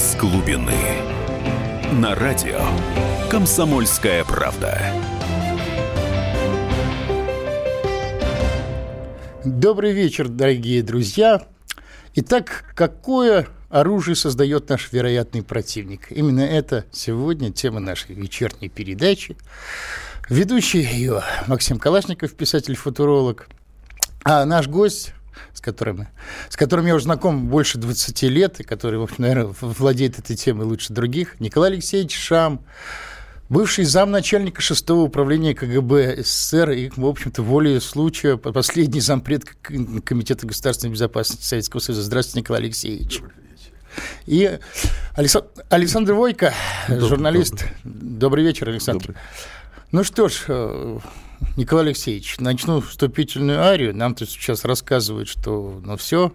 Из глубины. На радио «Комсомольская правда». Добрый вечер, дорогие друзья. Итак, какое оружие создает наш вероятный противник? Именно это сегодня тема нашей вечерней передачи. Ведущий ее Максим Калашников, писатель-футуролог. А наш гость с которым, с которым я уже знаком больше 20 лет, и который, в общем, наверное, владеет этой темой лучше других, Николай Алексеевич Шам, бывший замначальника 6 управления КГБ СССР и, в общем-то, волей случая, последний зампред Комитета государственной безопасности Советского Союза. Здравствуйте, Николай Алексеевич. И Александр, Александр Войко, журналист. Добрый. добрый вечер, Александр. Добрый. Ну что ж, э, Николай Алексеевич, начну вступительную арию. Нам тут сейчас рассказывают, что ну все,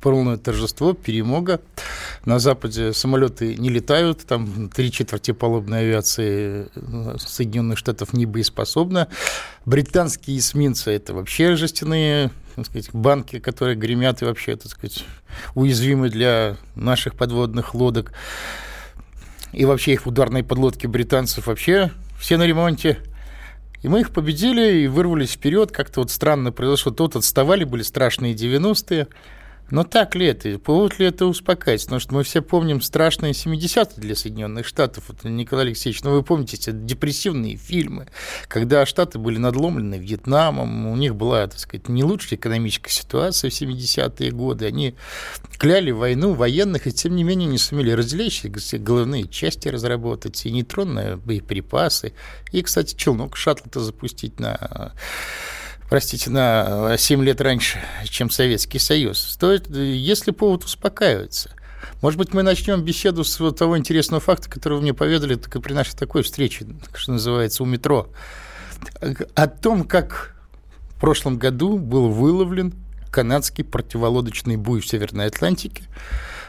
полное торжество, перемога. На Западе самолеты не летают, там три четверти палубной авиации э, Соединенных Штатов не боеспособна. Британские эсминцы – это вообще жестяные так сказать, банки, которые гремят и вообще, так сказать, уязвимы для наших подводных лодок. И вообще их ударные подлодки британцев вообще все на ремонте. И мы их победили и вырвались вперед. Как-то вот странно произошло. Тут отставали, были страшные 90-е. Но так ли это? Повод ли это успокаивать? Потому что мы все помним страшные 70-е для Соединенных Штатов. Вот, Николай Алексеевич, ну вы помните эти депрессивные фильмы, когда Штаты были надломлены Вьетнамом, у них была, так сказать, не лучшая экономическая ситуация в 70-е годы. Они кляли войну военных и, тем не менее, не сумели разделяющие головные части разработать, и нейтронные боеприпасы, и, кстати, челнок шаттл-то запустить на простите, на 7 лет раньше, чем Советский Союз. Стоит, если повод успокаивается. Может быть, мы начнем беседу с вот того интересного факта, который вы мне поведали так при нашей такой встрече, что называется, у метро. О том, как в прошлом году был выловлен канадский противолодочный буй в Северной Атлантике.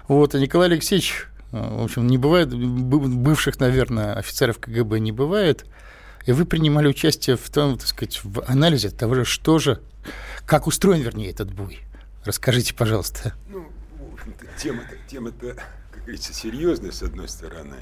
Вот, а Николай Алексеевич, в общем, не бывает, бывших, наверное, офицеров КГБ не бывает – и вы принимали участие в том, так сказать, в анализе того что же, как устроен, вернее, этот буй. Расскажите, пожалуйста. Ну, в общем-то, тема-то, тема-то, как говорится, серьезная, с одной стороны.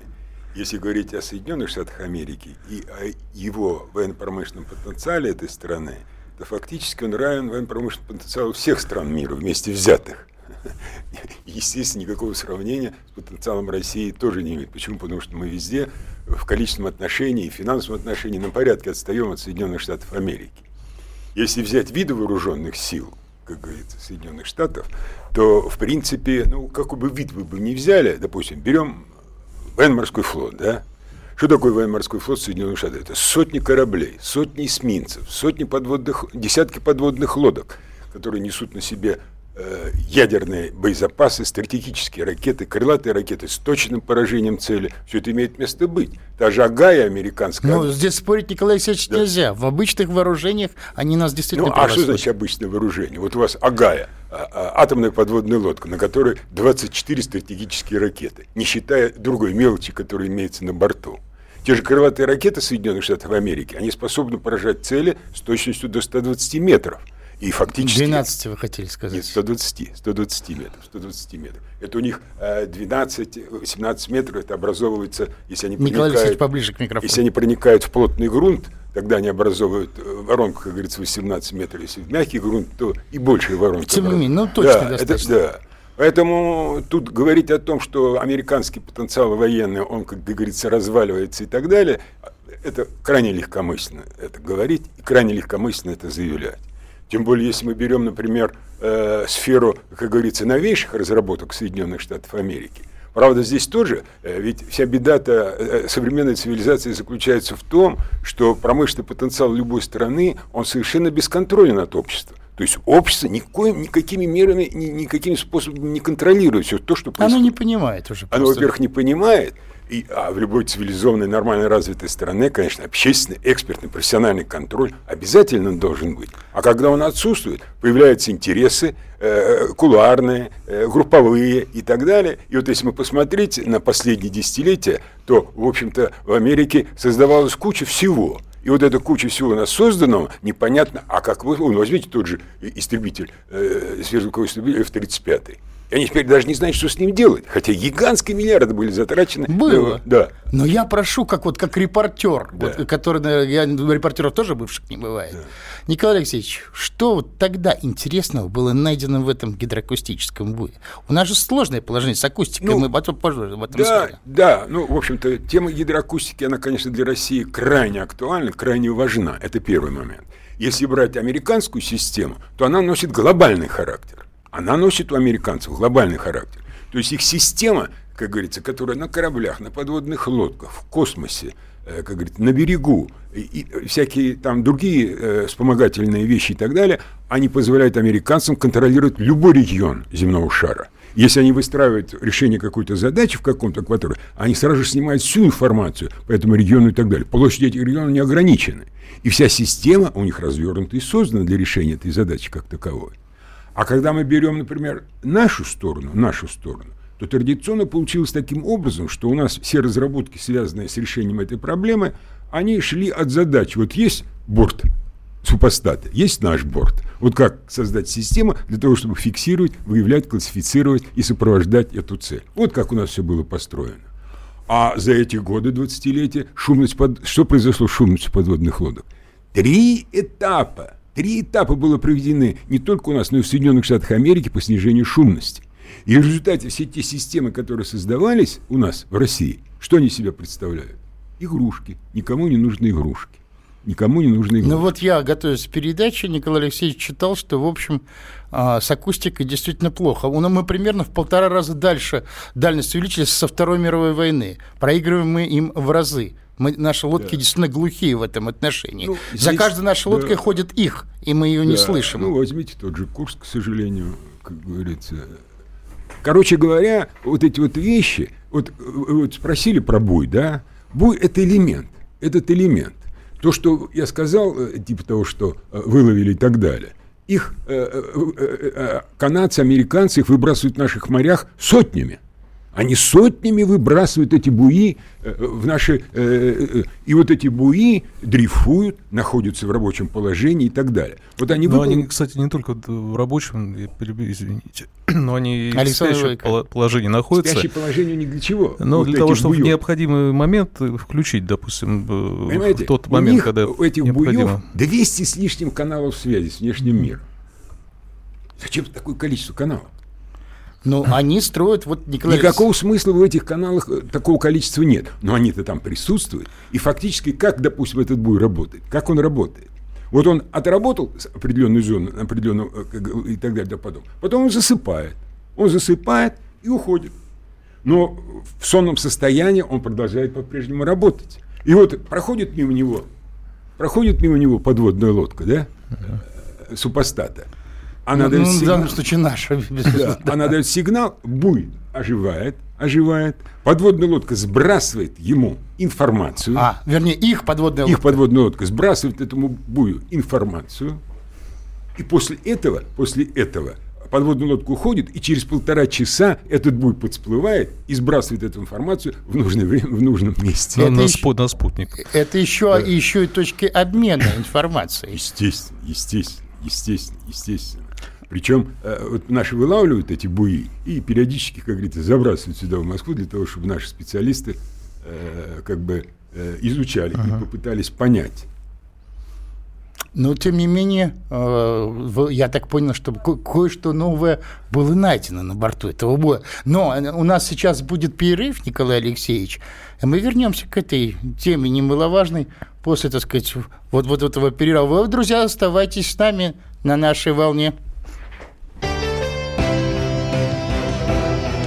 Если говорить о Соединенных Штатах Америки и о его военно-промышленном потенциале этой страны, то фактически он равен военно-промышленному потенциалу всех стран мира вместе взятых. Естественно, никакого сравнения с потенциалом России тоже не имеет. Почему? Потому что мы везде в количественном отношении и финансовом отношении на порядке отстаем от Соединенных Штатов Америки. Если взять виды вооруженных сил, как говорится, Соединенных Штатов, то, в принципе, ну, какой бы вид вы бы не взяли, допустим, берем военно-морской флот, да, что такое военно-морской флот Соединенных Штатов? Это сотни кораблей, сотни эсминцев, сотни подводных, десятки подводных лодок, которые несут на себе ядерные боезапасы, стратегические ракеты, крылатые ракеты с точным поражением цели. Все это имеет место быть. Даже Агая американская... Ну, здесь спорить, Николай Алексеевич, да. нельзя. В обычных вооружениях они нас действительно Ну, а что значит обычное вооружение? Вот у вас Агая, а, а, атомная подводная лодка, на которой 24 стратегические ракеты, не считая другой мелочи, которая имеется на борту. Те же крылатые ракеты Соединенных Штатов Америки, они способны поражать цели с точностью до 120 метров. И фактически... 12 вы хотели сказать. Нет, 120, 120 метров, 120 метров. Это у них 12-17 метров, это образовывается, если они Николай проникают... поближе к микрофону. Если они проникают в плотный грунт, тогда они образовывают э, воронку, как говорится, 18 метров. Если в мягкий грунт, то и большие воронки. Тем не менее, ну точно да, достаточно. Это, да. Поэтому тут говорить о том, что американский потенциал военный, он, как говорится, разваливается и так далее, это крайне легкомысленно это говорить и крайне легкомысленно это заявлять. Тем более, если мы берем, например, э, сферу, как говорится, новейших разработок Соединенных Штатов Америки. Правда, здесь тоже, э, ведь вся беда-то э, современной цивилизации заключается в том, что промышленный потенциал любой страны, он совершенно бесконтролен от общества. То есть общество никоим, никакими мерами, ни, никакими способами не контролирует все то, что происходит. Оно не понимает уже. Оно, во-первых, не понимает, и, а в любой цивилизованной, нормально развитой стране, конечно, общественный, экспертный, профессиональный контроль обязательно должен быть. А когда он отсутствует, появляются интересы э, кулуарные, э, групповые и так далее. И вот если мы посмотреть на последние десятилетия, то, в общем-то, в Америке создавалась куча всего. И вот эта куча всего у нас созданного, непонятно, а как вы, ну, возьмите тот же истребитель, э, сверхзвуковой истребитель F-35. И они теперь даже не знают, что с ним делать. Хотя гигантские миллиарды были затрачены. Было. Да. Но я прошу, как вот как репортер, Да. вот, который, наверное, я репортеров тоже бывших не бывает. Николай Алексеевич, что вот тогда интересного было найдено в этом гидроакустическом буе? У нас же сложное положение с акустикой, Ну, мы потом позже об этом Да, да, ну, в общем-то, тема гидроакустики, она, конечно, для России крайне актуальна, крайне важна. Это первый момент. Если брать американскую систему, то она носит глобальный характер. Она носит у американцев глобальный характер. То есть их система, как говорится, которая на кораблях, на подводных лодках, в космосе, э, как говорится, на берегу, и, и всякие там другие э, вспомогательные вещи и так далее, они позволяют американцам контролировать любой регион земного шара. Если они выстраивают решение какой-то задачи в каком-то акватории, они сразу же снимают всю информацию по этому региону и так далее. Площади этих регионов не ограничены. И вся система у них развернута и создана для решения этой задачи как таковой. А когда мы берем, например, нашу сторону, нашу сторону, то традиционно получилось таким образом, что у нас все разработки, связанные с решением этой проблемы, они шли от задач. Вот есть борт супостата, есть наш борт. Вот как создать систему для того, чтобы фиксировать, выявлять, классифицировать и сопровождать эту цель. Вот как у нас все было построено. А за эти годы 20-летия шумность под... что произошло с шумностью подводных лодок? Три этапа. Три этапа было проведены не только у нас, но и в Соединенных Штатах Америки по снижению шумности. И в результате все те системы, которые создавались у нас в России, что они себя представляют? Игрушки. Никому не нужны игрушки. Никому не нужны игрушки. Ну вот я, готовясь к передаче, Николай Алексеевич читал, что, в общем, а, с акустикой действительно плохо. У нас Мы примерно в полтора раза дальше дальность увеличились со Второй мировой войны. Проигрываем мы им в разы. Мы, наши лодки действительно глухие в этом отношении. Ну, За здесь- каждой нашей лодкой да. ходит их, и мы ее не Да, слышим. Ну, возьмите тот же курс, к сожалению, как говорится. Короче говоря, вот эти вот вещи, вот, вот спросили про буй, да? Буй – это элемент, этот элемент. То, что я сказал, э, типа того, что э, выловили и так далее, их э, канадцы, американцы их выбрасывают в наших морях сотнями. Они сотнями выбрасывают эти буи э, в наши... э, э, и вот эти буи дрейфуют, находятся в рабочем положении и так далее. Вот они, Но они, кстати, не только в рабочем, я перебью, извините, но они и в Александр спящем пола- положении находятся. Спящее положение ни для чего. Но Вот для того, чтобы в буев. необходимый момент включить, допустим, Понимаете, в тот у момент, них, когда у этих необходимо. буев 200 с лишним каналов связи с внешним миром. Зачем такое количество каналов? Ну, они строят, вот Николай Никакого смысла в этих каналах э, такого количества нет. Но они-то там присутствуют. И фактически, как, допустим, этот буй работает? Как он работает? Вот он отработал определенную зону, определенную, э, и так далее, да потом. Потом он засыпает. Он засыпает и уходит. Но в сонном состоянии он продолжает по-прежнему работать. И вот проходит мимо него, проходит мимо него подводная лодка, да, э, супостата. Она Ну, дает в сигнал. данном случае наша. Да, она дает сигнал, буй оживает, оживает. Подводная лодка сбрасывает ему информацию. А, вернее, их подводная Их лодка. подводная лодка сбрасывает этому бую информацию. И после этого, после этого подводная лодка уходит, и через полтора часа этот буй подсплывает и сбрасывает эту информацию в нужное время, в нужном месте. На, Это на еще- спу- на спутник. Это еще, еще и точки обмена информацией. Естественно, естественно, естественно, естественно. Причем э, вот наши вылавливают эти буи и периодически, как говорится, забрасывают сюда в Москву для того, чтобы наши специалисты э, как бы э, изучали и попытались понять. Но, тем не менее, э, я так понял, что ко- кое-что новое было найдено на борту этого боя. Но у нас сейчас будет перерыв, Николай Алексеевич, и мы вернемся к этой теме немаловажной после, так сказать, вот, вот этого перерыва. Вы, друзья, оставайтесь с нами на нашей волне.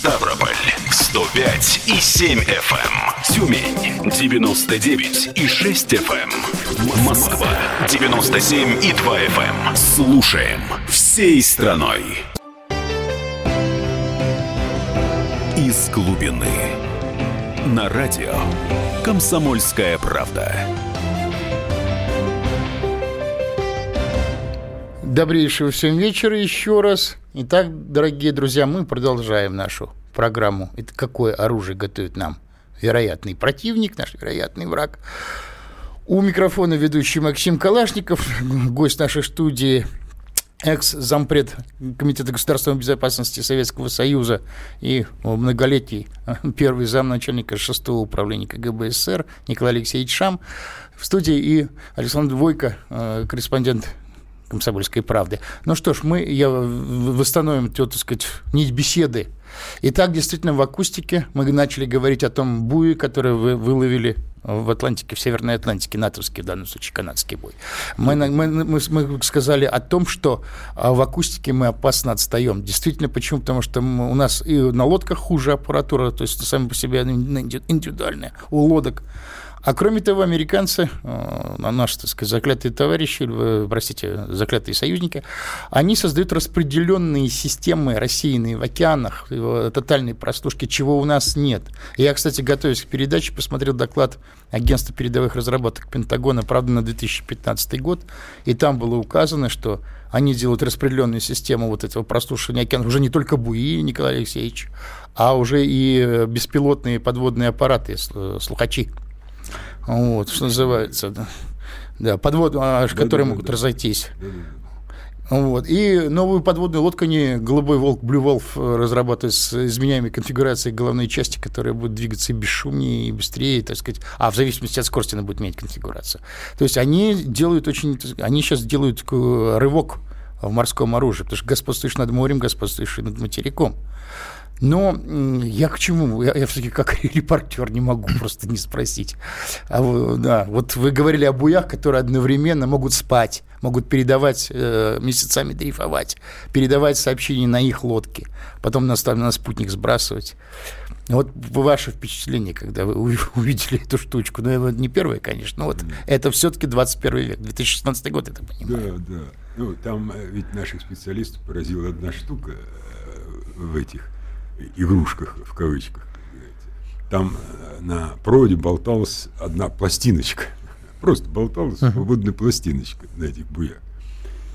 Ставрополь 105 и 7 FM. Тюмень 99 и 6 FM. Москва 97 и 2 FM. Слушаем всей страной. Из глубины. На радио «Комсомольская правда». Добрейшего всем вечера еще раз. Итак, дорогие друзья, мы продолжаем нашу программу. Это какое оружие готовит нам вероятный противник, наш вероятный враг. У микрофона ведущий Максим Калашников, гость нашей студии экс-зампред Комитета государственной безопасности Советского Союза и многолетний первый замначальника 6 управления КГБ СССР Николай Алексеевич Шам. В студии и Александр Войко, э, корреспондент «Комсомольской правды». Ну что ж, мы я, восстановим, так сказать, нить беседы. Итак, действительно, в акустике мы начали говорить о том буе, который вы выловили в Атлантике, в Северной Атлантике, натовский, в данном случае канадский бой. Мы, мы, мы, мы сказали о том, что а, в акустике мы опасно отстаем. Действительно, почему? Потому что у нас и на лодках хуже аппаратура, то есть сами по себе индивидуальная. У лодок а кроме того, американцы, э, наши, так сказать, заклятые товарищи, э, простите, заклятые союзники, они создают распределенные системы, рассеянные в океанах, тотальной прослушки, чего у нас нет. Я, кстати, готовясь к передаче, посмотрел доклад Агентства передовых разработок Пентагона, правда, на 2015 год, и там было указано, что они делают распределенную систему вот этого прослушивания океанов, уже не только буи, Николай Алексеевич, а уже и беспилотные подводные аппараты, э, слухачи. Вот, что называется, да. Да, подвод, а, да, которые да, могут да, разойтись. Да, да. Вот. И новую подводную лодку они, «Голубой волк», «Блю Волф» разрабатывают с изменяемой конфигурацией головной части, которая будет двигаться и бесшумнее, и быстрее, так сказать. А в зависимости от скорости она будет менять конфигурацию. То есть они делают очень... Они сейчас делают рывок в морском оружии, потому что господствуешь над морем, господствуешь над материком. Но я к чему? Я, я все-таки как репортер не могу просто не спросить. А, да, вот вы говорили о буях, которые одновременно могут спать, могут передавать, э, месяцами дрейфовать, передавать сообщения на их лодке, потом на, на спутник сбрасывать. Вот ваше впечатление, когда вы увидели эту штучку, ну, это не первое, конечно, но вот mm. это все-таки 21 век, 2016 год, это понимаю. Да, да. Ну, там э, ведь наших специалистов поразила одна штука э, в этих игрушках, в кавычках. Там э, на проводе болталась одна пластиночка. Просто болталась свободная пластиночка на этих буях.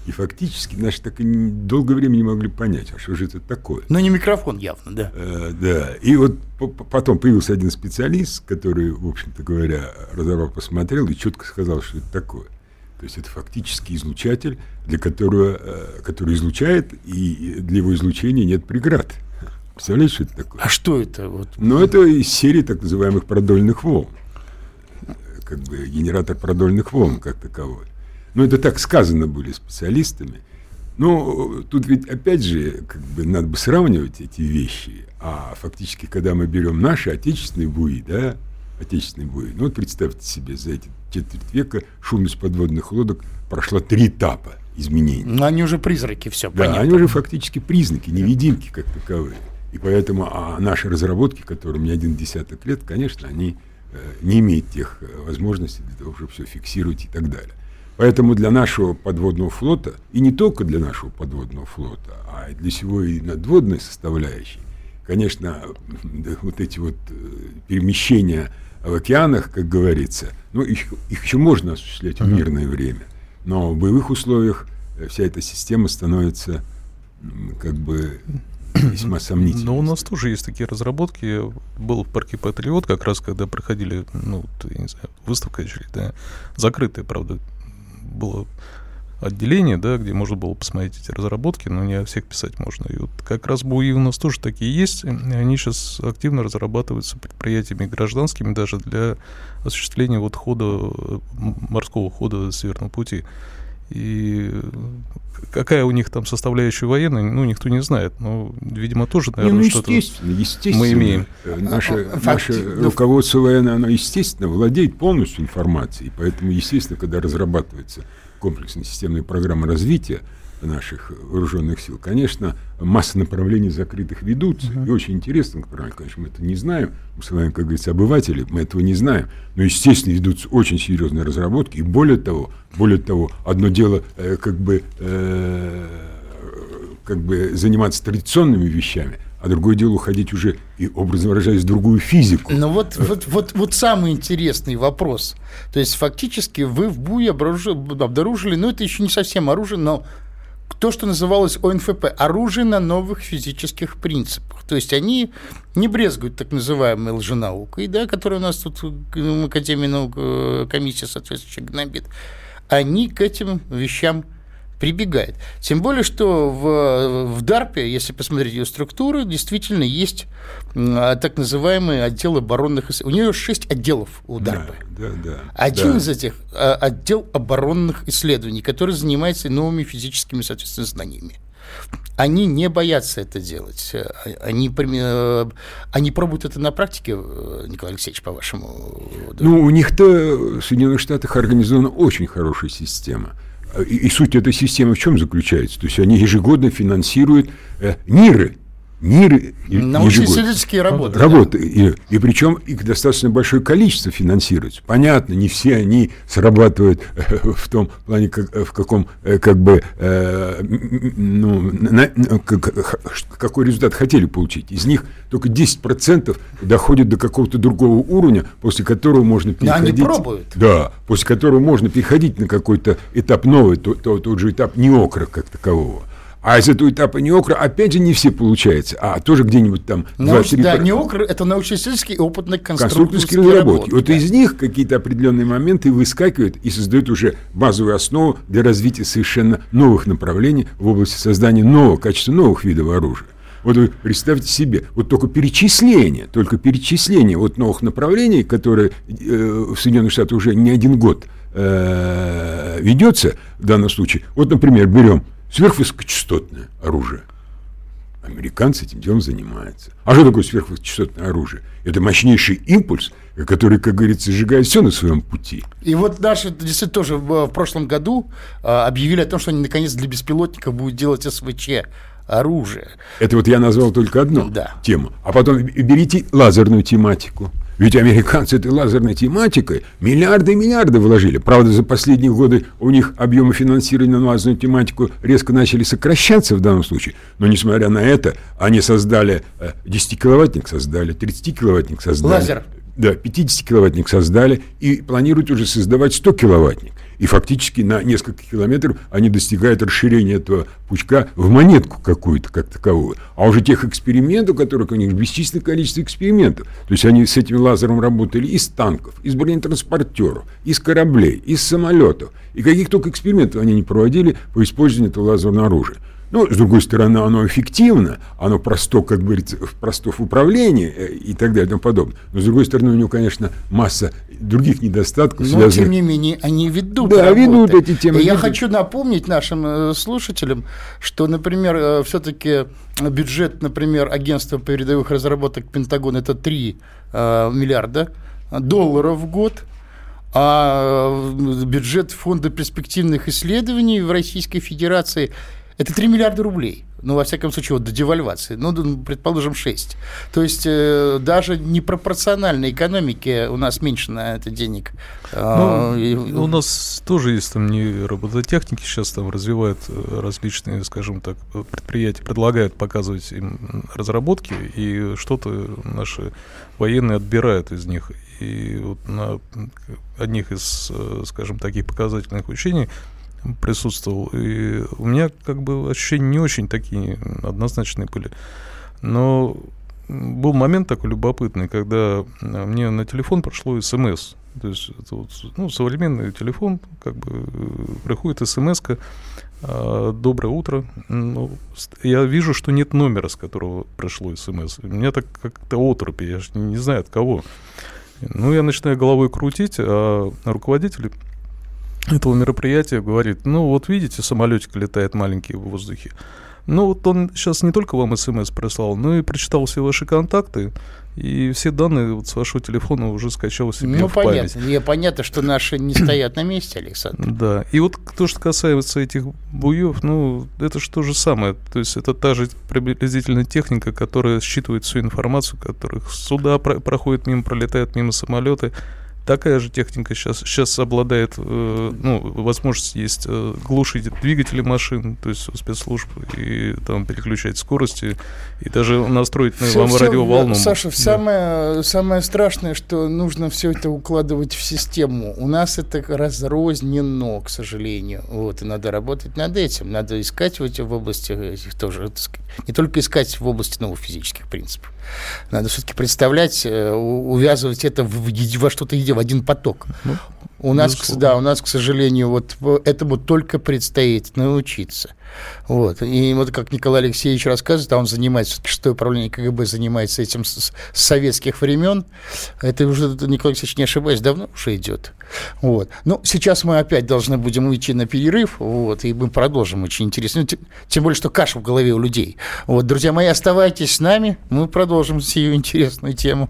И фактически наши так и долгое время не могли понять, а что же это такое. Но не микрофон явно, да. Э, да. И вот потом появился один специалист, который, в общем-то говоря, разобрал, посмотрел и четко сказал, что это такое. То есть это фактически излучатель, для которого, э, который излучает, и для его излучения нет преград. Представляете, что это такое? А что это? Вот? Ну, это из серии так называемых продольных волн. Как бы генератор продольных волн как таковой. Ну, это так сказано были специалистами. Но тут ведь, опять же, как бы надо бы сравнивать эти вещи. А фактически, когда мы берем наши отечественные буи, да, отечественные буи, ну вот представьте себе, за эти четверть века шумность подводных лодок прошла три этапа изменений. Но они уже призраки, все да, понятно. они уже фактически признаки, невидимки как таковые. И поэтому а наши разработки, которым не один десяток лет, конечно, они э, не имеют тех э, возможностей для того, чтобы все фиксировать и так далее. Поэтому для нашего подводного флота, и не только для нашего подводного флота, а для всего и надводной составляющей, конечно, вот эти вот э, перемещения в океанах, как говорится, ну, их, их еще можно осуществлять в мирное время, но в боевых условиях вся эта система становится как бы весьма сомнительно. Но у нас тоже есть такие разработки. Был в парке Патриот, как раз когда проходили, ну, я не знаю, выставка очередь, да, закрытая, правда, было отделение, да, где можно было посмотреть эти разработки, но не о всех писать можно. И вот как раз БУИ у нас тоже такие есть, и они сейчас активно разрабатываются предприятиями гражданскими даже для осуществления вот хода, морского хода Северного пути. И какая у них там составляющая военная, ну, никто не знает. Но, видимо, тоже, наверное, ну, что-то естественно, мы имеем. Э, наше, наше руководство военное, оно, естественно, владеет полностью информацией. Поэтому, естественно, когда разрабатывается комплексная системная программа развития, наших вооруженных сил. Конечно, масса направлений закрытых ведутся, uh-huh. и очень интересно, конечно, мы это не знаем, мы с вами, как говорится, обыватели, мы этого не знаем, но, естественно, ведутся очень серьезные разработки, и более того, более того, одно дело, э, как бы, э, как бы заниматься традиционными вещами, а другое дело уходить уже, и образно выражаясь, в другую физику. Ну вот, вот, вот, вот самый интересный вопрос. То есть фактически вы в Буе обнаружили, обнаружили, ну это еще не совсем оружие, но то, что называлось ОНФП – оружие на новых физических принципах. То есть они не брезгуют так называемой лженаукой, да, которая у нас тут в Академии наук э, комиссия соответствующая гнобит. Они к этим вещам прибегает. Тем более, что в, в ДАРПе, если посмотреть ее структуру, действительно есть а, так называемый отдел оборонных исследований. У нее шесть отделов у ДАРПа. Да, да, да. Один да. из этих а, отдел оборонных исследований, который занимается новыми физическими, соответственно, знаниями. Они не боятся это делать. Они, э, они пробуют это на практике, э, Николай Алексеевич, по-вашему? Ну, у них-то в Соединенных Штатах организована очень хорошая система – и, и суть этой системы в чем заключается? То есть они ежегодно финансируют э, НИРы, НИРы Научно-исследовательские работы. Работы. Да. И, и причем их достаточно большое количество финансируется. Понятно, не все они срабатывают э, в том плане, как, в каком, э, как бы, э, ну, на, как, какой результат хотели получить. Из них только 10% доходят до какого-то другого уровня, после которого можно переходить... Но они пробуют. Да, после которого можно переходить на какой-то этап новый, тот, тот, тот же этап неокра как такового. А из этого этапа неокра, опять же, не все получается, а тоже где-нибудь там... Науч, да, неокр – это научно-исследовательские опытные конструкторские разработки. Вот да. из них какие-то определенные моменты выскакивают и создают уже базовую основу для развития совершенно новых направлений в области создания нового, качества новых видов оружия. Вот вы представьте себе, вот только перечисление, только перечисление вот новых направлений, которые э, в Соединенных Штатах уже не один год э, ведется в данном случае. Вот, например, берем сверхвысокочастотное оружие. Американцы этим делом занимаются. А что такое сверхвысокочастотное оружие? Это мощнейший импульс, который, как говорится, сжигает все на своем пути. И вот наши действительно тоже в, прошлом году а, объявили о том, что они наконец для беспилотников будут делать СВЧ оружие. Это вот я назвал только одну да. тему. А потом берите лазерную тематику. Ведь американцы этой лазерной тематикой миллиарды и миллиарды вложили. Правда, за последние годы у них объемы финансирования на лазерную тематику резко начали сокращаться в данном случае. Но, несмотря на это, они создали 10-киловаттник, э, создали 30-киловаттник, создали. Лазер. Да, 50-киловаттник создали и планируют уже создавать 100-киловаттник. И фактически на несколько километров они достигают расширения этого пучка в монетку какую-то, как таковую. А уже тех экспериментов, которых у них бесчисленное количество экспериментов. То есть они с этим лазером работали из танков, из бронетранспортеров, из кораблей, из самолетов. И каких только экспериментов они не проводили по использованию этого лазерного оружия. Ну, с другой стороны, оно эффективно, оно просто, как говорится, просто в управлении э, и так далее и тому подобное. Но, с другой стороны, у него, конечно, масса других недостатков. Но, связанных... тем не менее, они ведут Да, работы. ведут эти темы. И я хочу напомнить нашим э, слушателям, что, например, э, все-таки бюджет, например, агентства передовых разработок Пентагона – это 3 миллиарда долларов в год – а бюджет Фонда перспективных исследований в Российской Федерации это 3 миллиарда рублей. Ну, во всяком случае, вот до девальвации. Ну, предположим, 6. То есть э, даже непропорциональной экономике у нас меньше на это денег. А, ну, и, у нас тоже есть там не робототехники, сейчас там развивают э, различные, скажем так, предприятия, предлагают показывать им разработки, и что-то наши военные отбирают из них. И вот на одних из, э, скажем, таких показательных учений присутствовал. И у меня как бы ощущения не очень такие однозначные были. Но был момент такой любопытный, когда мне на телефон прошло смс. То есть это вот, ну, современный телефон, как бы приходит смс -ка, Доброе утро. Ну, я вижу, что нет номера, с которого пришло смс. У меня так как-то оторопи, я же не знаю от кого. Ну, я начинаю головой крутить, а руководитель этого мероприятия говорит, ну вот видите, самолетик летает маленький в воздухе. Ну вот он сейчас не только вам смс прислал, но и прочитал все ваши контакты, и все данные вот с вашего телефона уже скачал себе ну, в понятно. память. Ну, понятно, что наши не стоят на месте, Александр. Да, и вот то, что касается этих буев, ну, это же то же самое. То есть это та же приблизительная техника, которая считывает всю информацию, которых суда про- проходят мимо, пролетают мимо самолеты, такая же техника сейчас, сейчас обладает, э, ну, возможность есть э, глушить двигатели машин, то есть у спецслужб, и там переключать скорости, и даже настроить на вам радиоволну. Саша, да. самое, самое страшное, что нужно все это укладывать в систему. У нас это разрознено, к сожалению. Вот, и надо работать над этим. Надо искать в, эти, в области этих тоже, не только искать в области новых физических принципов. Надо все-таки представлять, э, увязывать это в, во что-то в один поток. Ну, у нас, да, у нас, к сожалению, вот этому только предстоит научиться. Вот. И вот как Николай Алексеевич рассказывает, а он занимается, шестое управление КГБ занимается этим с, с советских времен. Это уже, Николай Алексеевич, не ошибаюсь, давно уже идет. Вот. Ну, сейчас мы опять должны будем уйти на перерыв, вот, и мы продолжим очень интересно. Ну, тем, тем более, что каша в голове у людей. Вот, друзья мои, оставайтесь с нами, мы продолжим сию интересную тему.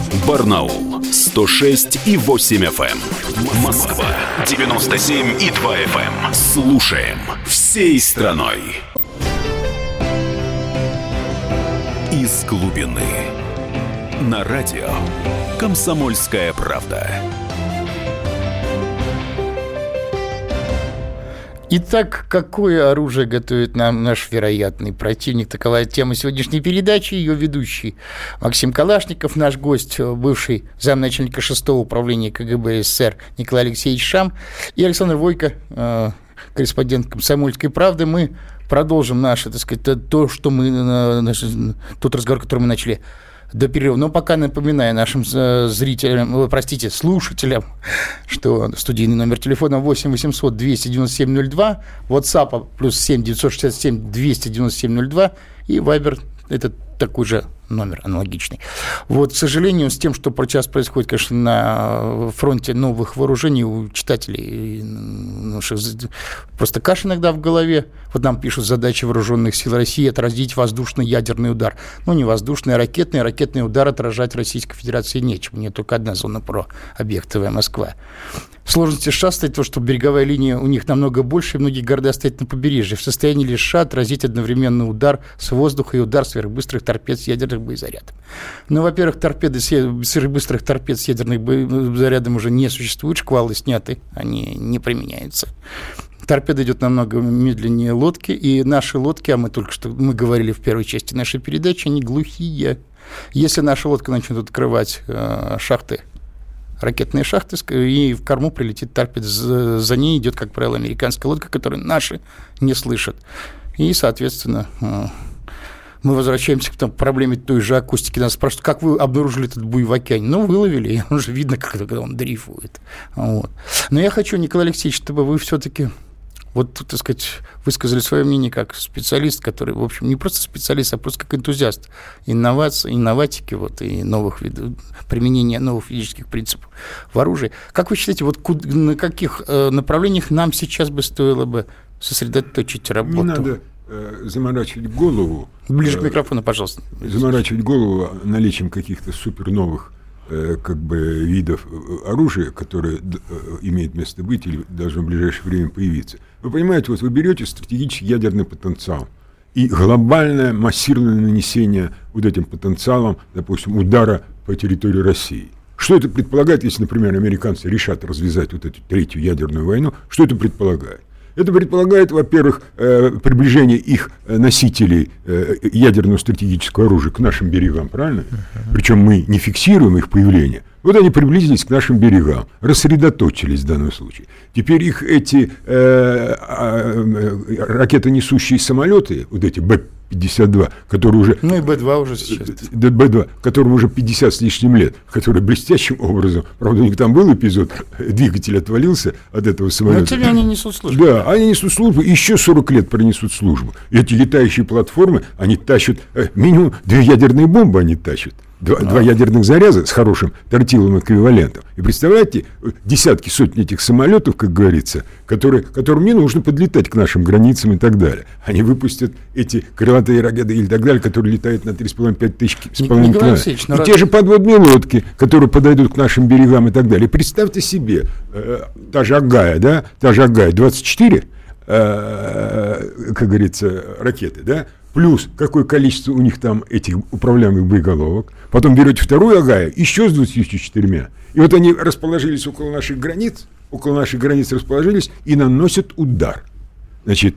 Эм. Барнаул 106 и 8 FM. Эм. Москва 97 и 2 FM. Слушаем всей страной. Из глубины. На радио «Комсомольская правда». Итак, какое оружие готовит нам наш вероятный противник? Такова тема сегодняшней передачи. Ее ведущий Максим Калашников, наш гость, бывший замначальника 6 управления КГБ СССР Николай Алексеевич Шам и Александр Войко, э, корреспондент «Комсомольской правды». Мы продолжим наше, так сказать, то, что мы, э, тот разговор, который мы начали до перерыва. Но пока напоминаю нашим э, зрителям, простите, слушателям, что студийный номер телефона 8 800 297 02, WhatsApp плюс 7 967 297 02 и Viber это такой же номер аналогичный. Вот, к сожалению, с тем, что сейчас происходит, конечно, на фронте новых вооружений у читателей ну, просто каша иногда в голове. Вот нам пишут задачи вооруженных сил России отразить воздушный ядерный удар. Ну, не воздушный, а ракетный. Ракетный удар отражать Российской Федерации нечем. Нет только одна зона про объекты Москва. Сложности США стоит то, что береговая линия у них намного больше, и многие города стоят на побережье. В состоянии ли США отразить одновременно удар с воздуха и удар сверхбыстрых торпед с ядерным боезарядом? Ну, во-первых, торпеды сверхбыстрых торпед с ядерным зарядом уже не существует, шквалы сняты, они не применяются. Торпеда идет намного медленнее лодки, и наши лодки, а мы только что мы говорили в первой части нашей передачи, они глухие. Если наша лодка начнет открывать э, шахты ракетные шахты, и в корму прилетит торпед. За ней идет, как правило, американская лодка, которую наши не слышат. И, соответственно, э, мы возвращаемся к там, проблеме той же акустики. Нас спрашивают, как вы обнаружили этот буй в океане? Ну, выловили, и уже видно, когда он дрейфует. Вот. Но я хочу, Николай Алексеевич, чтобы вы все-таки вот, так сказать, высказали свое мнение как специалист, который, в общем, не просто специалист, а просто как энтузиаст инноваций, инноватики вот, и новых видов, применения новых физических принципов в оружии. Как вы считаете, вот куда, на каких э, направлениях нам сейчас бы стоило бы сосредоточить работу? Не надо э, заморачивать голову. Ближе э, к микрофону, пожалуйста. Заморачивать голову наличием каких-то супер новых Э, как бы видов э, оружия, которое э, имеет место быть или должно в ближайшее время появиться. Вы понимаете, вот вы берете стратегический ядерный потенциал и глобальное массированное нанесение вот этим потенциалом, допустим, удара по территории России. Что это предполагает, если, например, американцы решат развязать вот эту третью ядерную войну? Что это предполагает? Это предполагает, во-первых, э, приближение их э, носителей э, ядерного стратегического оружия к нашим берегам, правильно? Причем мы не фиксируем их появление. Вот они приблизились к нашим берегам, рассредоточились в данном случае. Теперь их эти э, э, ракетонесущие самолеты, вот эти Б 52, который уже... Ну и Б-2 уже сейчас. Б-2, которому уже 50 с лишним лет, который блестящим образом, правда, у них там был эпизод, двигатель отвалился от этого самолета. Но тем они несут службу. Да, они несут службу, еще 40 лет пронесут службу. Эти летающие платформы, они тащат, э, минимум две ядерные бомбы они тащат. Два, а. два ядерных заряда с хорошим тортиловым эквивалентом. И представляете, десятки, сотни этих самолетов, как говорится, которые, которым не нужно подлетать к нашим границам и так далее. Они выпустят эти крылатые ракеты или так далее, которые летают на 3,5-5 тысяч с половиной километров. И те же подводные лодки, которые подойдут к нашим берегам и так далее. Представьте себе, э, та же Агая, да, та же Агая, 24, э, как говорится, ракеты, да, плюс какое количество у них там этих управляемых боеголовок, потом берете вторую Агаю, еще с 24, и вот они расположились около наших границ, около наших границ расположились и наносят удар. Значит,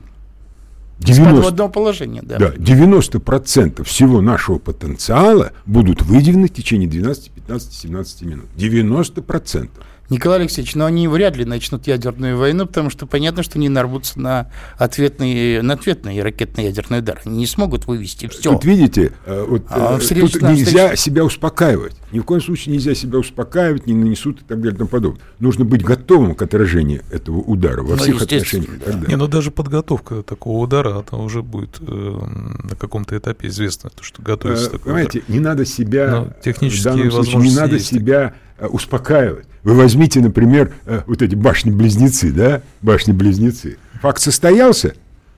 90, положения, да. Да, 90% всего нашего потенциала будут выделены в течение 12, 15, 17 минут. 90%. Николай Алексеевич, но они вряд ли начнут ядерную войну, потому что понятно, что они нарвутся на ответный, на ответный ракетный ядерный удар. Они не смогут вывести все. Тут видите, э, вот, а, э, тут нельзя встреч... себя успокаивать. Ни в коем случае нельзя себя успокаивать, не нанесут и так далее и тому подобное. Нужно быть готовым к отражению этого удара во ну, всех отношениях. Да. Не, ну даже подготовка такого удара, это уже будет э, на каком-то этапе известно, то, что готовится э, такой Понимаете, удар. не надо себя, Но технические в данном случае, не надо себя успокаивать. Вы возьмите, например, э, вот эти башни-близнецы, да, башни-близнецы. Факт состоялся,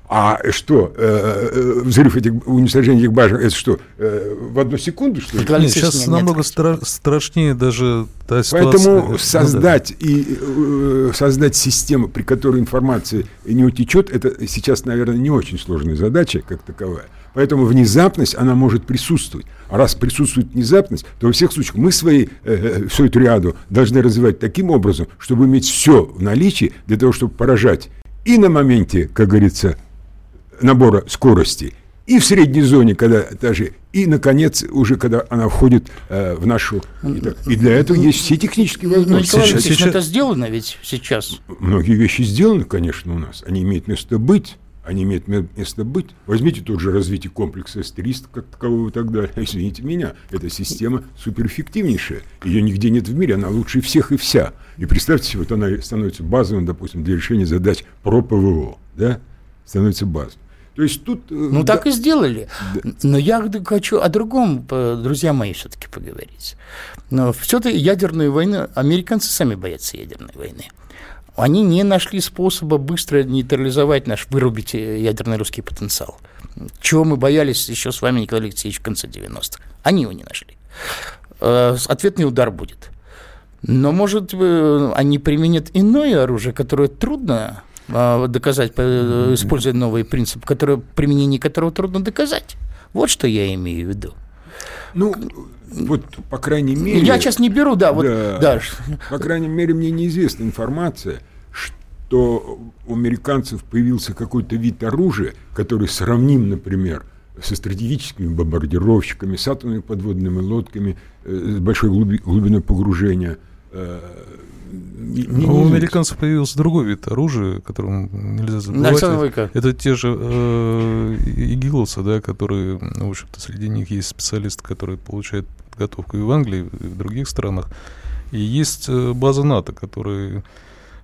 а что, э, взрыв этих, уничтожение этих башен, это что, в одну секунду, что ли? Нет, сейчас нет, намного нет. Стра- страшнее даже та ситуация. Поэтому создать, ну, да. и, э, создать систему, при которой информация не утечет, это сейчас, наверное, не очень сложная задача, как таковая. Поэтому внезапность, она может присутствовать. А раз присутствует внезапность, то во всех случаях мы свои, э, э, всю эту ряду должны развивать таким образом, чтобы иметь все в наличии для того, чтобы поражать и на моменте, как говорится, набора скорости, и в средней зоне, когда даже, и, наконец, уже когда она входит э, в нашу... И, так, и для этого есть все технические ну, возможности. Но, Николай сейчас, сейчас... это сделано ведь сейчас. Многие вещи сделаны, конечно, у нас. Они имеют место быть они имеют место быть. Возьмите тот же развитие комплекса С-300 как такового и так далее. Извините меня, эта система суперэффективнейшая. Ее нигде нет в мире, она лучше всех и вся. И представьте себе, вот она становится базовым, допустим, для решения задач про ПВО. Да? Становится базовым. То есть тут... Э, ну, да, так и сделали. Да. Но я хочу о другом, друзья мои, все-таки поговорить. Но все-таки ядерную войну, американцы сами боятся ядерной войны они не нашли способа быстро нейтрализовать наш, вырубить э, ядерный русский потенциал. Чего мы боялись еще с вами, Николай Алексеевич, в конце 90-х. Они его не нашли. Э, ответный удар будет. Но, может, они применят иное оружие, которое трудно э, доказать, используя новый принцип, который, применение которого трудно доказать. Вот что я имею в виду. Ну, вот, по крайней мере... Я сейчас не беру, да, вот, да, да. По крайней мере, мне неизвестна информация, что у американцев появился какой-то вид оружия, который сравним, например, со стратегическими бомбардировщиками, с атомными подводными лодками, э, с большой глубиной погружения, не, не, у американцев появился другой вид оружия, которым нельзя забывать. Это те же э, игиловцы, да, которые, ну, в общем-то, среди них есть специалисты, которые получают подготовку и в Англии, и в других странах. И есть э, база НАТО, которые,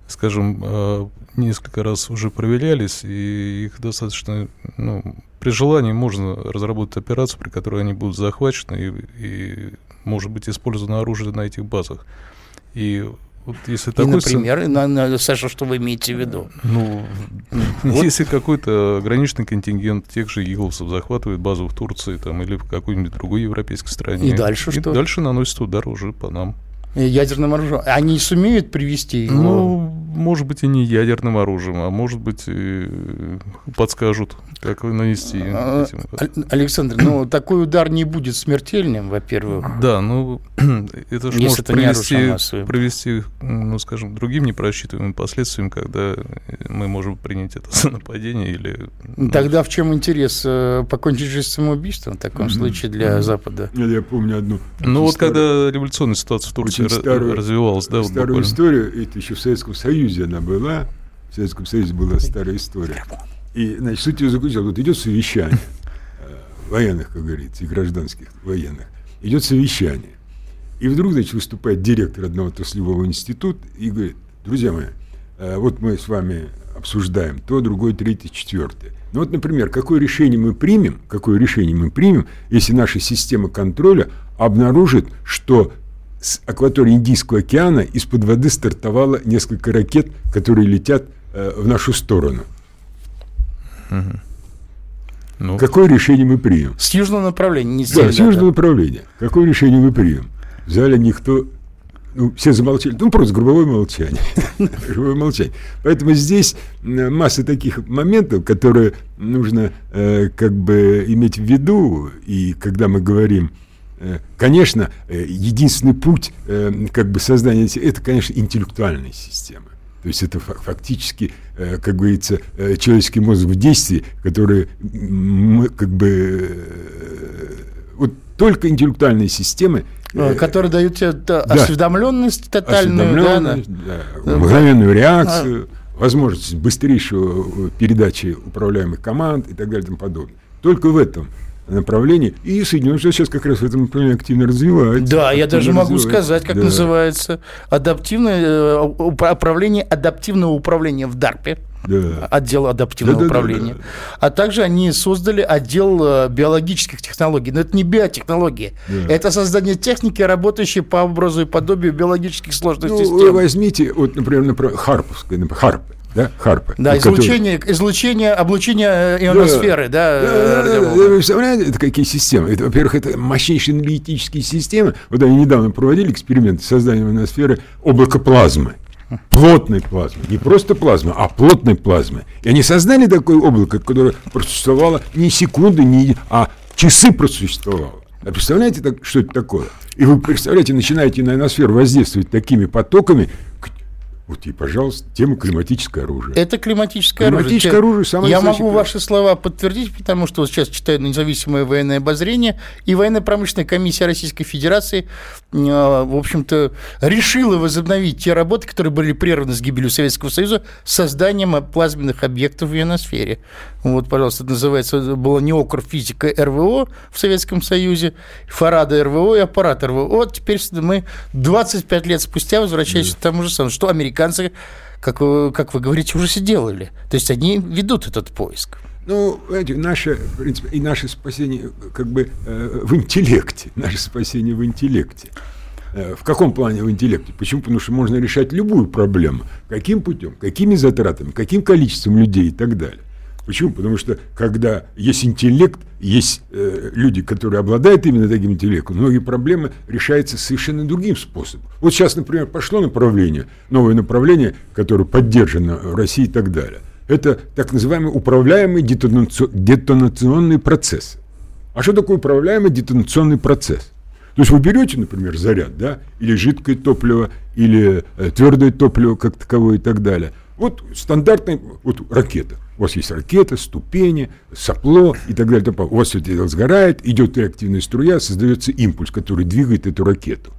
скажем, э, несколько раз уже проверялись, и их достаточно, ну, при желании можно разработать операцию, при которой они будут захвачены и, и может быть использовано оружие на этих базах. И вот если и, например, сын... на, на, Саша, что вы имеете в виду? Ну, вот. если какой-то ограниченный контингент тех же иглсов захватывает базу в Турции там, или в какой-нибудь другой европейской стране. И дальше и что? дальше наносит удар уже по нам ядерным оружием. Они сумеют привести его? Ну, может быть, и не ядерным оружием, а может быть, и подскажут, как нанести. А, Александр, ну, такой удар не будет смертельным, во-первых. Да, ну, это же может это привести, привести, ну, скажем, другим непросчитываемым последствиям, когда мы можем принять это за нападение или... Ну, Тогда в чем интерес? Э, покончить жизнь самоубийством в таком случае для Запада? Я помню одну... Ну, вот когда революционная ситуация в Турции очень старую, развивалась, да? Старую вот историю, это еще в Советском Союзе она была, в Советском Союзе была старая история. И, значит, суть ее заключалась, вот идет совещание э, военных, как говорится, и гражданских военных. Идет совещание. И вдруг, значит, выступает директор одного отраслевого института и говорит, друзья мои, э, вот мы с вами обсуждаем то, другое, третье, четвертое. Ну вот, например, какое решение мы примем, какое решение мы примем, если наша система контроля обнаружит, что с акватории Индийского океана из-под воды стартовало несколько ракет, которые летят э, в нашу сторону. Угу. Ну. Какое решение мы примем? С южного направления, не с Да, с южного да. направления. Какое решение мы примем? В зале никто ну, все замолчали. Ну, просто грубовое молчание. грубовое молчание. Поэтому здесь масса таких моментов, которые нужно э, как бы иметь в виду. И когда мы говорим, конечно, э, единственный путь э, как бы создания, это, конечно, интеллектуальная система. То есть это фактически, э, как говорится, э, человеческий мозг в действии, который мы как бы... Э, вот только интеллектуальные системы которые дают тебе да, осведомленность тотальную, осведомленность, да, да, мгновенную реакцию, а. возможность быстрейшего передачи управляемых команд и так далее и тому подобное. Только в этом направлении. И Соединенные Штаты сейчас как раз в этом направлении активно развиваются. Да, я даже могу сказать, как да. называется. Адаптивное э, управление адаптивного управления в ДАРПе. Да. Отдел адаптивного да, управления. Да, да, да. А также они создали отдел э, биологических технологий. Но это не биотехнологии. Да. Это создание техники, работающей по образу и подобию биологических сложных ну, систем. Вы возьмите, вот, например, например Харповская, например, Харп да, Харпа. Да, излучение, который... излучение, облучение э, ионосферы, да. да, да, да, да вы представляете, это какие системы? Это, во-первых, это мощнейшие аналитические системы. Вот они недавно проводили эксперимент с созданием ионосферы облака плазмы. Плотной плазмы. Не просто плазмы, а плотной плазмы. И они создали такое облако, которое просуществовало не секунды, не, а часы просуществовало. А представляете, что это такое? И вы представляете, начинаете на ионосферу воздействовать такими потоками, вот и, пожалуйста, тема климатическое оружие. Это климатическое, климатическое оружие. оружие самое Я могу ваши слова подтвердить, потому что вот сейчас читаю независимое военное обозрение, и военно-промышленная комиссия Российской Федерации, а, в общем-то, решила возобновить те работы, которые были прерваны с гибелью Советского Союза, созданием плазменных объектов в ионосфере. Вот, пожалуйста, это называется, было неокрофизика РВО в Советском Союзе, Фарада РВО и аппарат РВО. Вот теперь мы 25 лет спустя возвращаемся да. к тому же самому, что американцы, как вы, как вы говорите, уже сделали. То есть они ведут этот поиск. Ну, знаете, наше, в принципе, и наше спасение как бы э, в интеллекте. Наше спасение в интеллекте. Э, в каком плане в интеллекте? Почему? Потому что можно решать любую проблему. Каким путем, какими затратами, каким количеством людей и так далее. Почему? Потому что когда есть интеллект, есть э, люди, которые обладают именно таким интеллектом, многие проблемы решаются совершенно другим способом. Вот сейчас, например, пошло направление, новое направление, которое поддержано в России и так далее. Это так называемый управляемый детонационный процесс. А что такое управляемый детонационный процесс? То есть вы берете, например, заряд, да, или жидкое топливо, или э, твердое топливо как таковое и так далее. Вот стандартная вот ракета. У вас есть ракета, ступени, сопло и так далее. У вас все это сгорает, идет реактивная струя, создается импульс, который двигает эту ракету.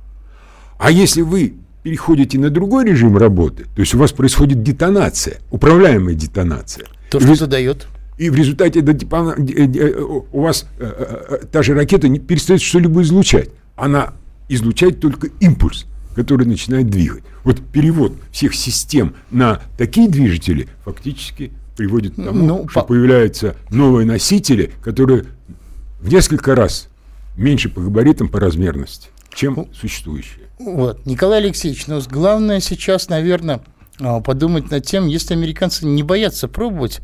А если вы переходите на другой режим работы, то есть у вас происходит детонация, управляемая детонация. То, что это дает? И в результате у вас э, э, э, та же ракета не перестает что-либо излучать. Она излучает только импульс, который начинает двигать. Вот перевод всех систем на такие движители фактически приводит к тому, ну, что по... появляются новые носители, которые в несколько раз меньше по габаритам, по размерности, чем ну, существующие. Вот, Николай Алексеевич, но ну, главное сейчас, наверное, а, подумать над тем, если американцы не боятся пробовать,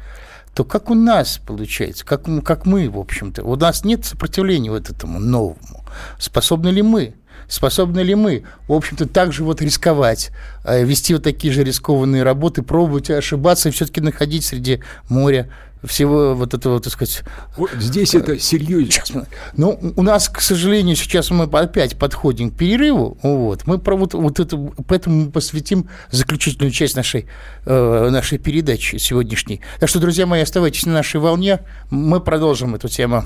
то как у нас получается, как, как мы, в общем-то, у нас нет сопротивления вот этому новому. Способны ли мы? Способны ли мы, в общем-то, также вот рисковать, э, вести вот такие же рискованные работы, пробовать ошибаться и все-таки находить среди моря всего вот этого, так сказать... Вот здесь это серьезно. Сейчас, ну, у нас, к сожалению, сейчас мы опять подходим к перерыву, вот, мы про вот, вот это, поэтому мы посвятим заключительную часть нашей, э, нашей передачи сегодняшней. Так что, друзья мои, оставайтесь на нашей волне, мы продолжим эту тему.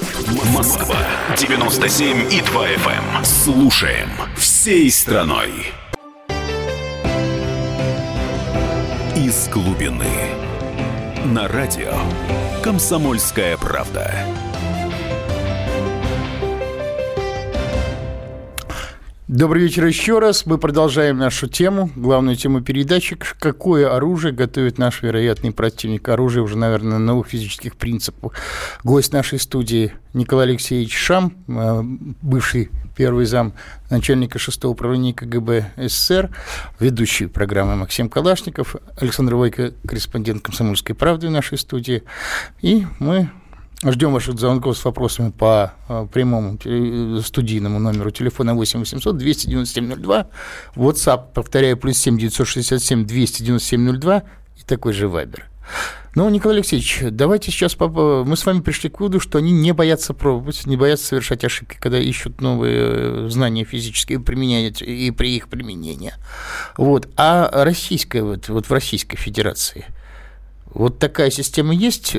Москва 97 и 2 FM. Эм. Слушаем всей страной. Из глубины. На радио «Комсомольская правда». Добрый вечер еще раз. Мы продолжаем нашу тему, главную тему передачи. Какое оружие готовит наш вероятный противник? Оружие уже, наверное, на новых физических принципах. Гость нашей студии Николай Алексеевич Шам, э, бывший первый зам начальника 6 управления КГБ СССР, ведущий программы Максим Калашников, Александр Войко, корреспондент «Комсомольской правды» в нашей студии. И мы Ждем ваших звонков с вопросами по э, прямому студийному номеру телефона 8 800 297 02. WhatsApp, повторяю, плюс 7 967 297 02 и такой же Вайбер. Ну, Николай Алексеевич, давайте сейчас мы с вами пришли к выводу, что они не боятся пробовать, не боятся совершать ошибки, когда ищут новые э, знания физические применять и при их применении. Вот. А российская, вот, вот в Российской Федерации – вот такая система есть,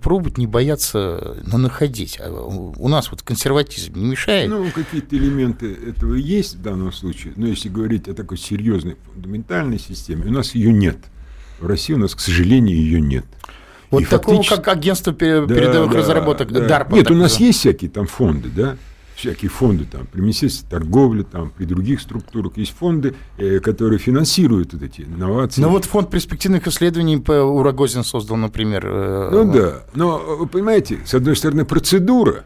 пробовать не бояться, но находить. А у нас вот консерватизм не мешает. Ну, какие-то элементы этого есть в данном случае, но если говорить о такой серьезной фундаментальной системе, у нас ее нет. В России у нас, к сожалению, ее нет. Вот И такого, фактически... как агентство передовых да, разработок да, DARPA. Нет, у нас есть всякие там фонды, да, всякие фонды там, при Министерстве торговли, там, при других структурах есть фонды, э, которые финансируют вот эти инновации. Ну вот фонд перспективных исследований по Урагозин создал, например. Э, ну да, но вы понимаете, с одной стороны процедура,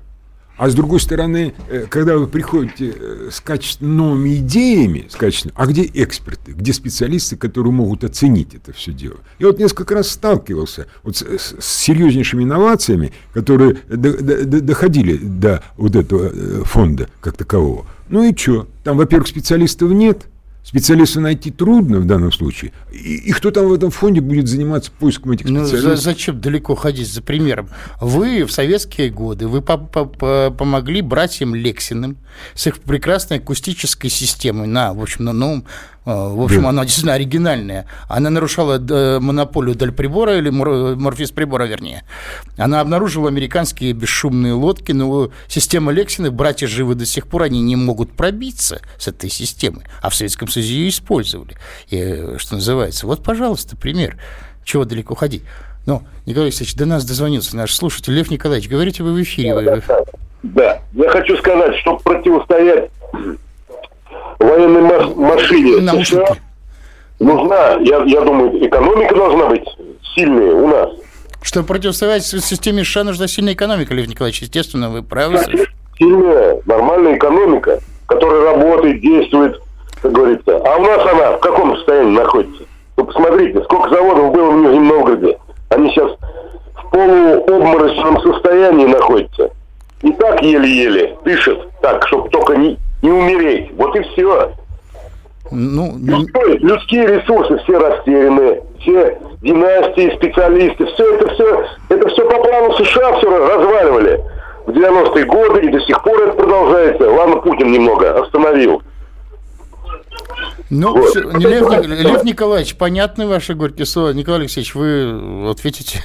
а с другой стороны, э, когда вы приходите э, с качественными идеями, с качественными, а где эксперты, где специалисты, которые могут оценить это все дело? Я вот несколько раз сталкивался вот с, с серьезнейшими инновациями, которые до, до, доходили до вот этого э, фонда как такового. Ну и что? Там, во-первых, специалистов нет – Специалиста найти трудно в данном случае. И, и кто там в этом фонде будет заниматься поиском этих специалистов? Ну, зачем далеко ходить за примером? Вы в советские годы вы по -по помогли братьям Лексиным с их прекрасной акустической системой на, в общем, на новом в общем, да. она действительно оригинальная. Она нарушала э, монополию Дальприбора, или Морфис прибора, вернее. Она обнаружила американские бесшумные лодки, но система Лексиных, братья живы до сих пор, они не могут пробиться с этой системы. А в Советском Союзе ее использовали. И, что называется. Вот, пожалуйста, пример. Чего далеко ходить. Ну, Николай Алексеевич, до нас дозвонился наш слушатель Лев Николаевич. Говорите вы в эфире. Да, да, да. я хочу сказать, чтобы противостоять военной машине США нужна, я, я думаю, экономика должна быть сильная у нас. Чтобы противостоять системе США, нужна сильная экономика, Лев Николаевич. Естественно, вы правы. Сильная, нормальная экономика, которая работает, действует, как говорится. А у нас она в каком состоянии находится? Вы посмотрите, сколько заводов было в Нижнем Новгороде. Они сейчас в полуобморочном состоянии находятся. И так еле-еле дышат, так, чтобы только не, не умереть. Вот и все. Ну, Людской, людские ресурсы все растеряны, все династии, специалисты, все это все, это все по плану США все разваливали в 90-е годы, и до сих пор это продолжается. Ладно, Путин немного остановил. Ну, вот. Лев, Лев Николаевич, понятны ваши горькие слова. Николай Алексеевич, вы ответите?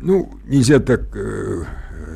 Ну, нельзя так э,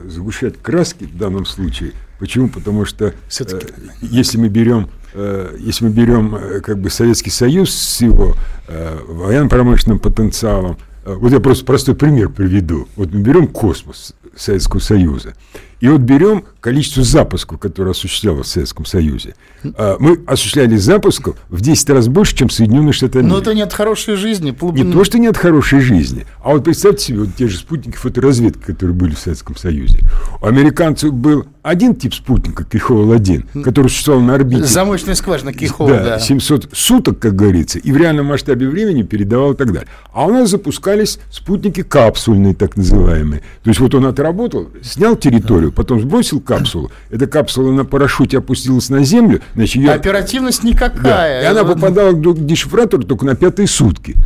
сгущать краски в данном случае. Почему? Потому что э, если мы берем, э, если мы берем э, как бы Советский Союз с его э, военно-промышленным потенциалом, э, вот я просто простой пример приведу. Вот мы берем космос Советского Союза. И вот берем количество запусков, которые осуществлялось в Советском Союзе. А, мы осуществляли запусков в 10 раз больше, чем Соединенные Штаты Америки. Но это не от хорошей жизни. Не то, что не от хорошей жизни. А вот представьте себе, вот те же спутники фоторазведки, которые были в Советском Союзе. У американцев был один тип спутника, Кихол-1, который существовал на орбите. Замочная скважина Кихол, да, да. 700 суток, как говорится, и в реальном масштабе времени передавал и так далее. А у нас запускались спутники капсульные, так называемые. То есть вот он отработал, снял территорию, потом сбросил капсулу. Эта капсула на парашюте опустилась на землю. Значит, ее... Оперативность никакая. Да, и она попадала к дешифратору только на пятые сутки.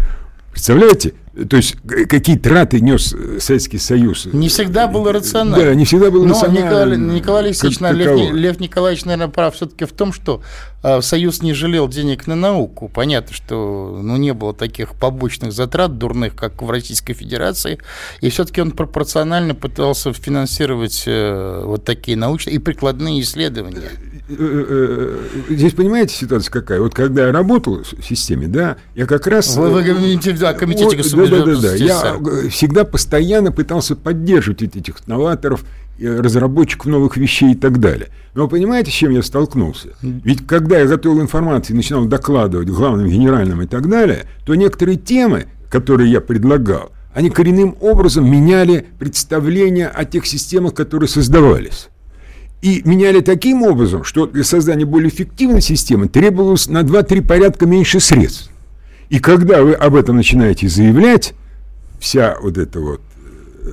Представляете? То есть какие траты нес э, Советский Союз. Не всегда было рационально. Да, не всегда было Но рационально. Николай, Николай Алексеевич, как Лев, таково. Лев Николаевич, наверное, прав все-таки в том, что э, Союз не жалел денег на науку. Понятно, что ну, не было таких побочных затрат дурных, как в Российской Федерации. И все-таки он пропорционально пытался финансировать э, вот такие научные и прикладные исследования. Э, э, э, Здесь понимаете ситуация какая? Вот когда я работал в системе, да, я как раз... Вы, вы говорите о комитете Вот, государственной да, да, да, Я э, всегда постоянно пытался поддерживать эти- этих новаторов, э, разработчиков новых вещей и так далее. Но вы понимаете, с чем я столкнулся? Ведь когда я готовил информацию и начинал докладывать главным генеральным и так далее, то некоторые темы, которые я предлагал, они коренным образом меняли представление о тех системах, которые создавались. И меняли таким образом, что для создания более эффективной системы требовалось на 2-3 порядка меньше средств. И когда вы об этом начинаете заявлять, вся вот эта вот э,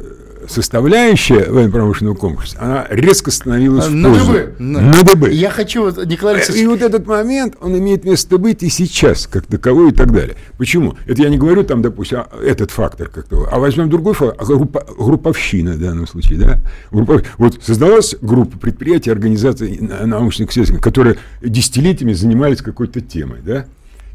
составляющая военно-промышленного комплекса, она резко становилась в На пользу. ДБ. На ДБ. Я хочу, вот, Николай И Алексеевич, вот этот момент, он имеет место быть и сейчас, как таковой и так далее. Почему? Это я не говорю там, допустим, а, этот фактор как то, а возьмем другой фактор, а группа, групповщина в данном случае, да? Группа- вот создалась группа предприятий, организаций на- научных исследований, которые десятилетиями занимались какой-то темой, да?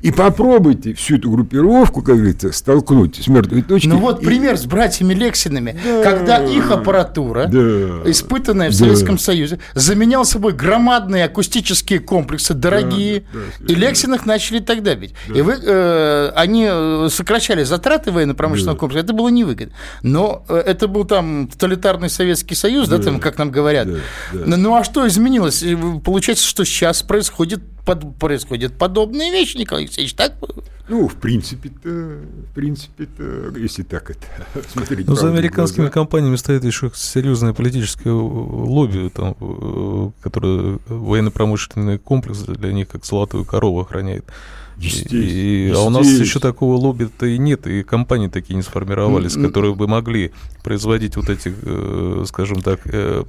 И попробуйте всю эту группировку, как говорится, столкнуть с мертвой точки. Ну вот и- пример с братьями Лексинами, когда их аппаратура, Да. испытанная в Да. Советском Союзе, заменял собой громадные акустические комплексы, дорогие, да, и Лексинах начали тогда бить. И вы, э, они э, сокращали затраты военно-промышленного Да. комплекса, это было невыгодно. Но э, это был там тоталитарный Советский Союз, да, Да. там, как нам говорят. Да, да. Ну, а что изменилось? И Получается, что сейчас происходит, под, происходят подобные вещи, Николай Алексеевич, так? Ну, в принципе-то, в принципе-то, если так это смотреть. Ну, за американскими глаза. компаниями стоит еще серьезное политическое лобби, там, э, которое военно-промышленный комплекс для них как золотую корову охраняет. Естественно, И- а у нас еще такого лобби-то и нет, и компании такие не сформировались, которые бы могли производить вот эти, э, скажем так, э,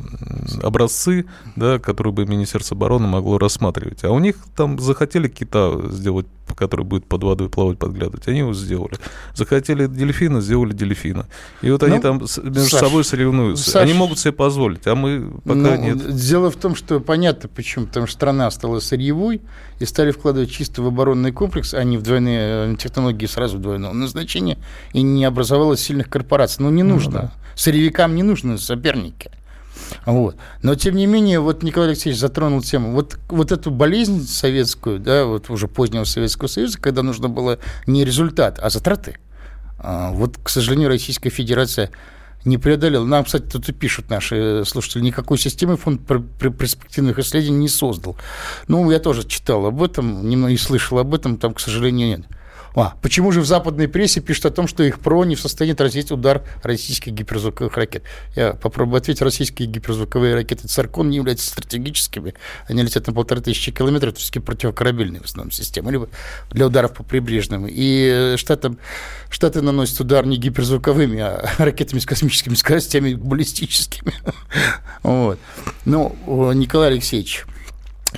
образцы, да, которые бы Министерство обороны могло рассматривать. А у них там захотели кита сделать, который будет под водой плавать, подглядывать, они его сделали. Захотели дельфина, сделали дельфина. И вот они Ну, там с- между Саш, собой соревнуются. Саш, они могут себе позволить, а мы пока Ну, нет. Дело в том, что понятно почему. Потому что страна стала сырьевой и стали вкладывать чисто в оборонный комплекс, а не в двойные э, технологии сразу двойного назначения, и не образовалось сильных корпораций. Ну, не нужно. Сырьевикам не нужны соперники. Вот. Но, тем не менее, вот Николай Алексеевич затронул тему. Вот, вот эту болезнь советскую, да, вот уже позднего Советского Союза, когда нужно было не результат, а затраты. А, Вот, к сожалению, Российская Федерация не преодолела. Нам, кстати, тут и пишут наши слушатели, никакой системы фонд перспективных исследований не создал. Ну, я тоже читал об этом, немного и слышал об этом, там, к сожалению, нет. А, почему же в западной прессе пишут о том, что их ПРО не в состоянии отразить удар российских гиперзвуковых ракет? Я попробую ответить. Российские гиперзвуковые ракеты «Циркон» не являются стратегическими. Они летят на полторы тысячи километров, то есть противокорабельные в основном системы, либо для ударов по прибрежным. И э, штатам, Штаты наносят удар не гиперзвуковыми, а ракетами с космическими скоростями, баллистическими. Вот. Ну, о, Николай Алексеевич,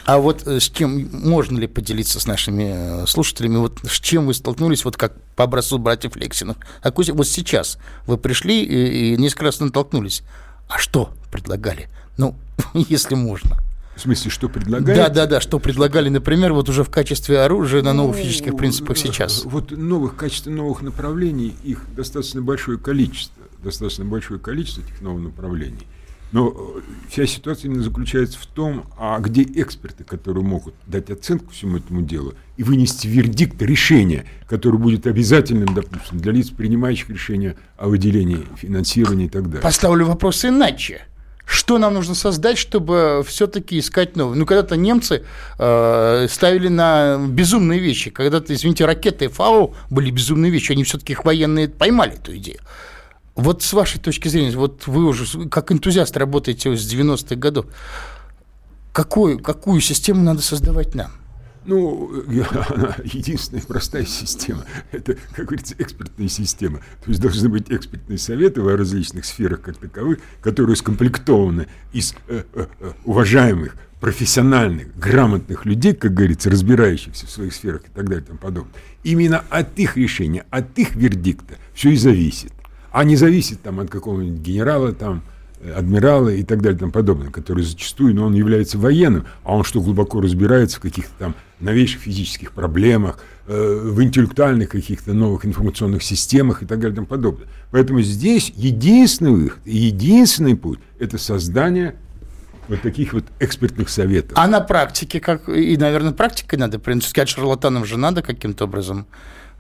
а вот э, с чем можно ли поделиться с нашими э, слушателями? Вот с чем вы столкнулись, вот как по образцу братьев Лексинов? А Кузя, вот сейчас вы пришли и, и несколько раз натолкнулись. А что предлагали? Ну, если можно. В смысле, что предлагают? Да, да, да, что предлагали, например, вот уже в качестве оружия на новых Ну, физических принципах э, сейчас. Вот новых, качеств новых направлений, их достаточно большое количество. Достаточно большое количество этих новых направлений. Но э, вся ситуация именно заключается в том, а где эксперты, которые могут дать оценку всему этому делу и вынести вердикт, решение, которое будет обязательным, допустим, для лиц, принимающих решения о выделении финансирования и так далее. Поставлю вопрос иначе. Что нам нужно создать, чтобы все-таки искать новые? Ну, когда-то немцы э, ставили на безумные вещи. Когда-то, извините, ракеты ФАО были безумные вещи. Они все-таки их военные поймали эту идею. Вот с вашей точки зрения, вот вы уже как энтузиаст работаете с 90-х годов, какую, какую систему надо создавать нам? Ну, единственная простая система – это, как говорится, экспертная система. То есть должны быть экспертные советы в различных сферах как таковых, которые скомплектованы из э, э, э, уважаемых, профессиональных, грамотных людей, как говорится, разбирающихся в своих сферах и так далее и тому подобное. Именно от их решения, от их вердикта все и зависит. А не зависит там от какого-нибудь генерала, там, адмиралы и так далее тому подобное, который зачастую, но он является военным, а он что, глубоко разбирается в каких-то там новейших физических проблемах, э, в интеллектуальных каких-то новых информационных системах и так далее тому подобное. Поэтому здесь единственный выход, единственный путь – это создание вот таких вот экспертных советов. А на практике, как и, наверное, практикой надо, принципе, шарлатанам же надо каким-то образом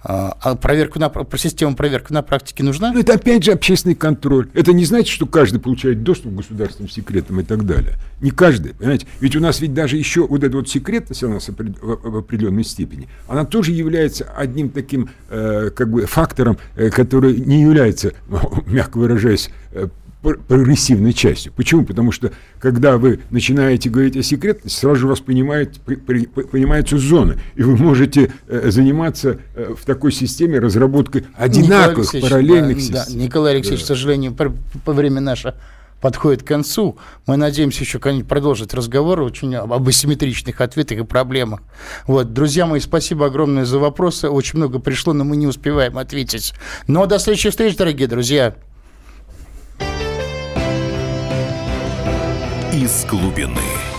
а, а проверку на, система проверки на практике нужна? Ну, это опять же общественный контроль. Это не значит, что каждый получает доступ к государственным секретам и так далее. Не каждый, понимаете? Ведь у нас ведь даже еще вот эта вот секретность у нас в определенной степени, она тоже является одним таким э, как бы фактором, э, который не является, мягко выражаясь, э, прогрессивной частью. Почему? Потому что, когда вы начинаете говорить о секретности, сразу же вас понимает, понимаются зоны, и вы можете э, заниматься э, в такой системе разработкой одинаковых параллельных да, систем. Да, Николай Алексеевич, да. к сожалению, по, по время наше подходит к концу. Мы надеемся еще продолжить разговор очень об асимметричных ответах и проблемах. Вот, друзья мои, спасибо огромное за вопросы. Очень много пришло, но мы не успеваем ответить. Но до следующей встречи, дорогие друзья. Из глубины.